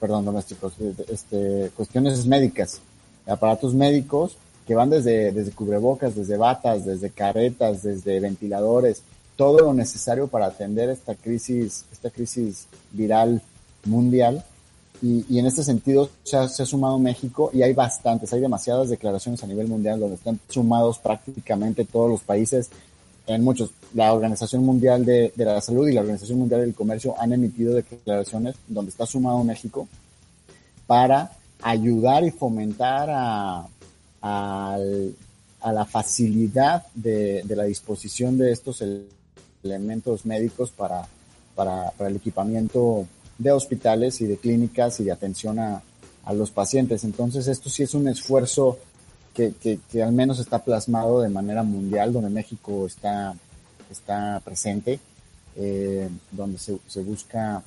perdón, domésticos, este, cuestiones médicas, aparatos médicos que van desde, desde cubrebocas, desde batas, desde caretas, desde ventiladores, todo lo necesario para atender esta crisis, esta crisis viral mundial. Y, y en este sentido se ha, se ha, sumado México y hay bastantes, hay demasiadas declaraciones a nivel mundial donde están sumados prácticamente todos los países en muchos, la Organización Mundial de, de, la Salud y la Organización Mundial del Comercio han emitido declaraciones donde está sumado México para ayudar y fomentar a, a, a la facilidad de, de, la disposición de estos elementos médicos para, para, para, el equipamiento de hospitales y de clínicas y de atención a, a los pacientes. Entonces, esto sí es un esfuerzo que, al menos está plasmado de manera mundial, donde México está, está presente, eh, donde se, se, busca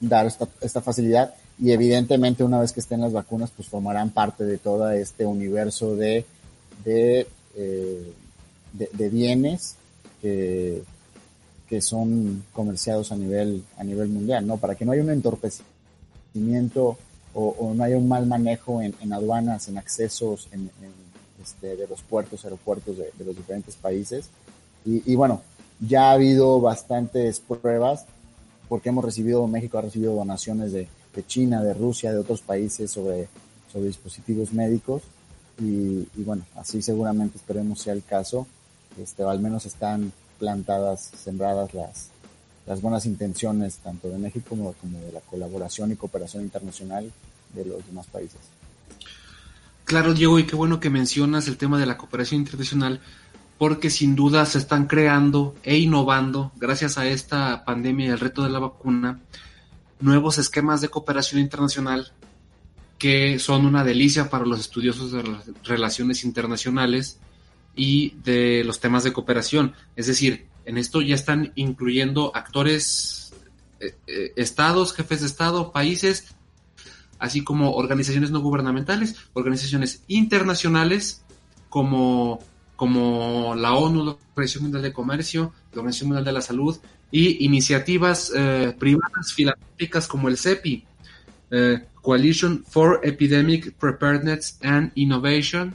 dar esta, esta, facilidad y evidentemente una vez que estén las vacunas, pues formarán parte de todo este universo de, de, eh, de, bienes que, que son comerciados a nivel, a nivel mundial, ¿no? Para que no haya un entorpecimiento o, no haya un mal manejo en, aduanas, en accesos, en este, de los puertos, aeropuertos de, de los diferentes países. Y, y, bueno, ya ha habido bastantes pruebas porque hemos recibido, México ha recibido donaciones de, de China, de Rusia, de otros países sobre, sobre dispositivos médicos. Y, y, bueno, así seguramente esperemos sea el caso. Este, al menos están plantadas, sembradas las, las buenas intenciones tanto de México como, como de la colaboración y cooperación internacional de los demás países. Claro, Diego, y qué bueno que mencionas el tema de la cooperación internacional, porque sin duda se están creando e innovando, gracias a esta pandemia y el reto de la vacuna, nuevos esquemas de cooperación internacional que son una delicia para los estudiosos de relaciones internacionales y de los temas de cooperación. Es decir, en esto ya están incluyendo actores, eh, eh, estados, jefes de estado, países, así como organizaciones no gubernamentales, organizaciones internacionales como, como la ONU, la Organización Mundial de Comercio, la Organización Mundial de la Salud y iniciativas eh, privadas filantrópicas como el CEPI, Coalition for Epidemic Preparedness and Innovation,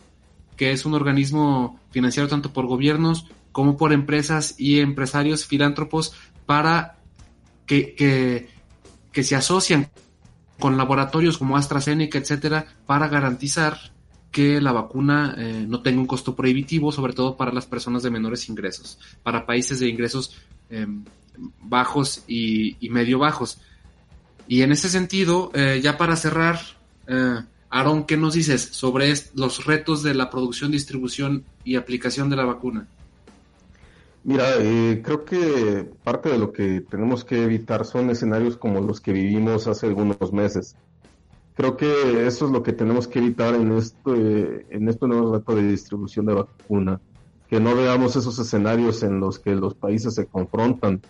que es un organismo financiado tanto por gobiernos como por empresas y empresarios filántropos para que, que, se asocian con laboratorios como AstraZeneca, etcétera, para garantizar que la vacuna eh, no tenga un costo prohibitivo, sobre todo para las personas de menores ingresos, para países de ingresos em, bajos y, medio bajos. Y en ese sentido, eh, ya para cerrar, eh, Aaron, ¿qué nos dices sobre los retos de la producción, distribución y aplicación de la vacuna? Mira, eh, creo que parte de lo que tenemos que evitar son escenarios como los que vivimos hace algunos meses. Creo que eso es lo que tenemos que evitar en este, en este nuevo reto de distribución de vacuna. Que no veamos esos escenarios en los que los países se confrontan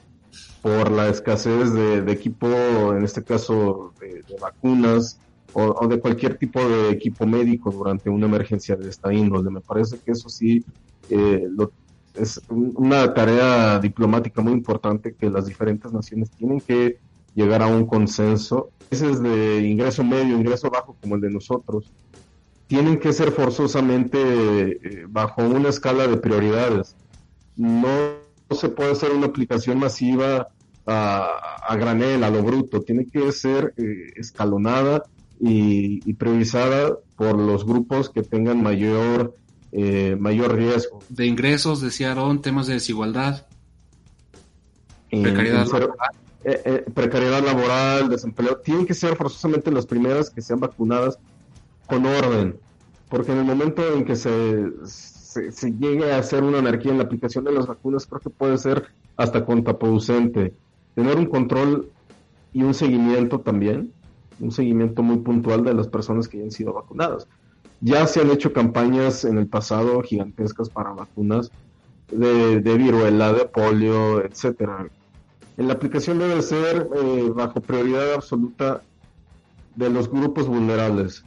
por la escasez de, equipo, en este caso de vacunas, o, de cualquier tipo de equipo médico durante una emergencia de esta índole. Me parece que eso sí eh, es una tarea diplomática muy importante que las diferentes naciones tienen que llegar a un consenso. Países de ingreso medio, ingreso bajo como el de nosotros, tienen que ser forzosamente eh, bajo una escala de prioridades. No, se puede hacer una aplicación masiva a, granel, a lo bruto, tiene que ser eh, escalonada y, priorizada por los grupos que tengan mayor, eh, mayor riesgo. De ingresos, decía Aaron, temas de desigualdad, precariedad laboral. Eh, eh, precariedad laboral, desempleo, tienen que ser forzosamente las primeras que sean vacunadas con orden, porque en el momento en que se, se, se, llegue a hacer una anarquía en la aplicación de las vacunas, creo que puede ser hasta contraproducente. Tener un control y un seguimiento también un seguimiento muy puntual de las personas que ya han sido vacunadas. Ya se han hecho campañas en el pasado gigantescas para vacunas de, viruela, de polio, etcétera. La aplicación debe ser eh, bajo prioridad absoluta de los grupos vulnerables.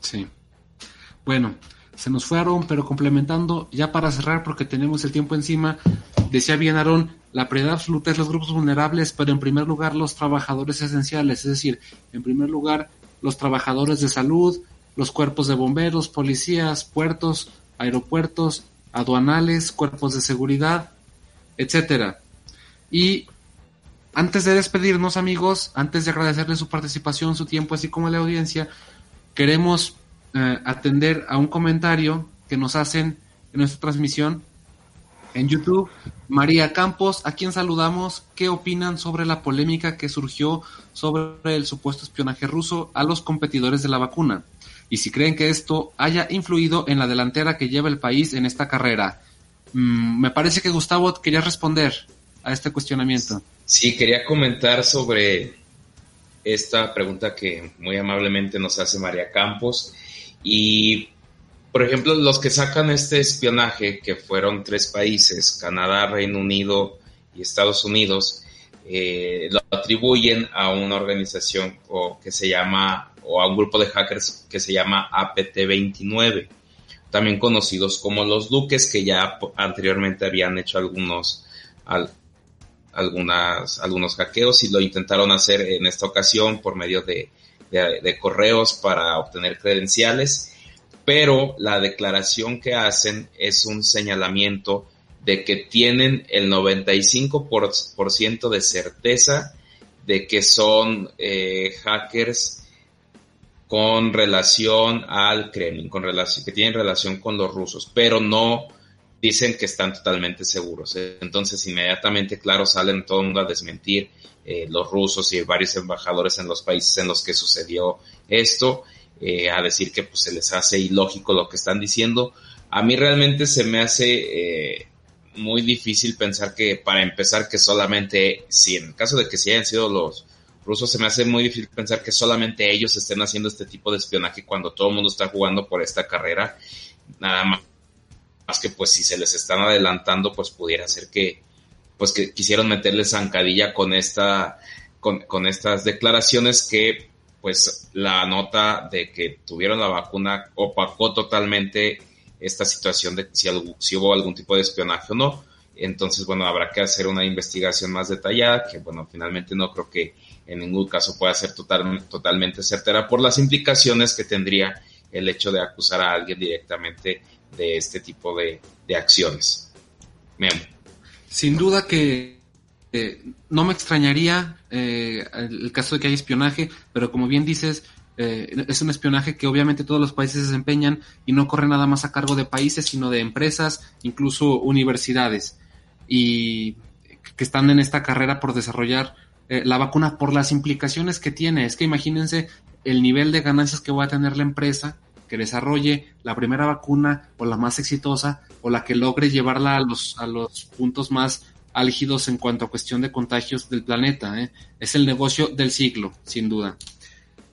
Sí. Bueno, se nos fueron, pero complementando, ya para cerrar, porque tenemos el tiempo encima, decía bien Aarón, la prioridad absoluta es los grupos vulnerables, pero en primer lugar los trabajadores esenciales, es decir, en primer lugar los trabajadores de salud, los cuerpos de bomberos, policías, puertos, aeropuertos, aduanales, cuerpos de seguridad, etcétera. Y antes de despedirnos, amigos, antes de agradecerles su participación, su tiempo, así como la audiencia, queremos eh, atender a un comentario que nos hacen en nuestra transmisión en YouTube. María Campos, a quien saludamos, ¿qué opinan sobre la polémica que surgió sobre el supuesto espionaje ruso a los competidores de la vacuna? Y si creen que esto haya influido en la delantera que lleva el país en esta carrera. Mm, me parece que Gustavo quería responder a este cuestionamiento. Sí, quería comentar sobre esta pregunta que muy amablemente nos hace María Campos. Y, por ejemplo, los que sacan este espionaje, que fueron tres países, Canadá, Reino Unido y Estados Unidos, eh, lo atribuyen a una organización o, que se llama, o a un grupo de hackers que se llama APT-29, también conocidos como los Duques, que ya anteriormente habían hecho algunos, algunas, algunos hackeos y lo intentaron hacer en esta ocasión por medio de de, correos para obtener credenciales, pero la declaración que hacen es un señalamiento de que tienen el 95% de certeza de que son eh, hackers con relación al Kremlin, con relación, que tienen relación con los rusos, pero no dicen que están totalmente seguros. Entonces, inmediatamente, claro, salen todo el mundo a desmentir eh, los rusos y varios embajadores en los países en los que sucedió esto. Eh, a decir que pues se les hace ilógico lo que están diciendo. A mí realmente se me hace eh, muy difícil pensar que para empezar que solamente, si en el caso de que si hayan sido los rusos, se me hace muy difícil pensar que solamente ellos estén haciendo este tipo de espionaje cuando todo el mundo está jugando por esta carrera. Nada más, más que pues si se les están adelantando, pues pudiera ser que pues que quisieron meterle zancadilla con esta con, con estas declaraciones que pues la nota de que tuvieron la vacuna opacó totalmente esta situación de si, hubo algún tipo de espionaje o no. Entonces, bueno, habrá que hacer una investigación más detallada, que bueno, finalmente no creo que en ningún caso pueda ser total, totalmente certera por las implicaciones que tendría el hecho de acusar a alguien directamente de este tipo de, de acciones. Memo. Sin duda que eh, no me extrañaría eh, el caso de que haya espionaje, pero como bien dices, eh, es un espionaje que obviamente todos los países desempeñan y no corre nada más a cargo de países, sino de empresas, incluso universidades, y que están en esta carrera por desarrollar la vacuna por las implicaciones que tiene. Es que imagínense el nivel de ganancias que va a tener la empresa que desarrolle la primera vacuna o la más exitosa o la que logre llevarla a los, a los puntos más álgidos en cuanto a cuestión de contagios del planeta. ¿eh? Es el negocio del siglo, sin duda.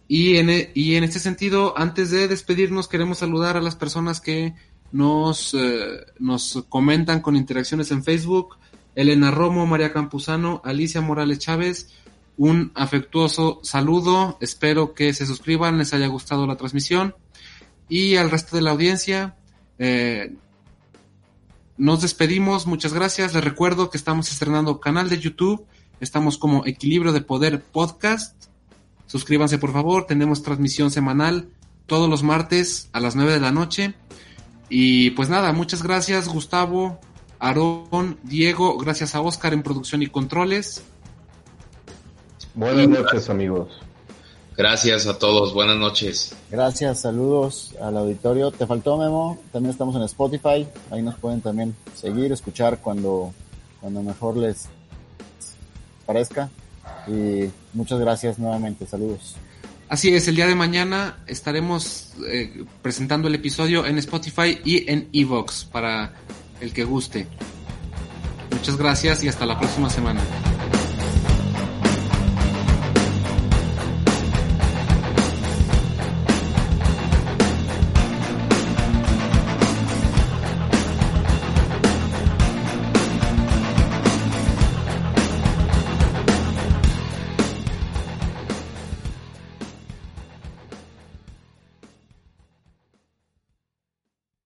Y en, e, y en este sentido, antes de despedirnos, queremos saludar a las personas que nos, eh, nos comentan con interacciones en Facebook. Elena Romo, María Campuzano, Alicia Morales Chávez, un afectuoso saludo. Espero que se suscriban, les haya gustado la transmisión. Y al resto de la audiencia, eh, nos despedimos, muchas gracias. Les recuerdo que estamos estrenando canal de YouTube, estamos como Equilibrio de Poder Podcast Suscríbanse por favor, tenemos transmisión semanal todos los martes a las 9 de la noche. Y pues nada, muchas gracias Gustavo, Aarón, Diego, gracias a Oscar en producción y controles. Buenas noches amigos. Gracias a todos, buenas noches. Gracias, saludos al auditorio. Te faltó Memo, también estamos en Spotify, ahí nos pueden también seguir, escuchar cuando, cuando mejor les parezca. Y muchas gracias nuevamente, saludos. Así es, el día de mañana estaremos eh, presentando el episodio en Spotify y en Evox para el que guste. Muchas gracias y hasta la próxima semana.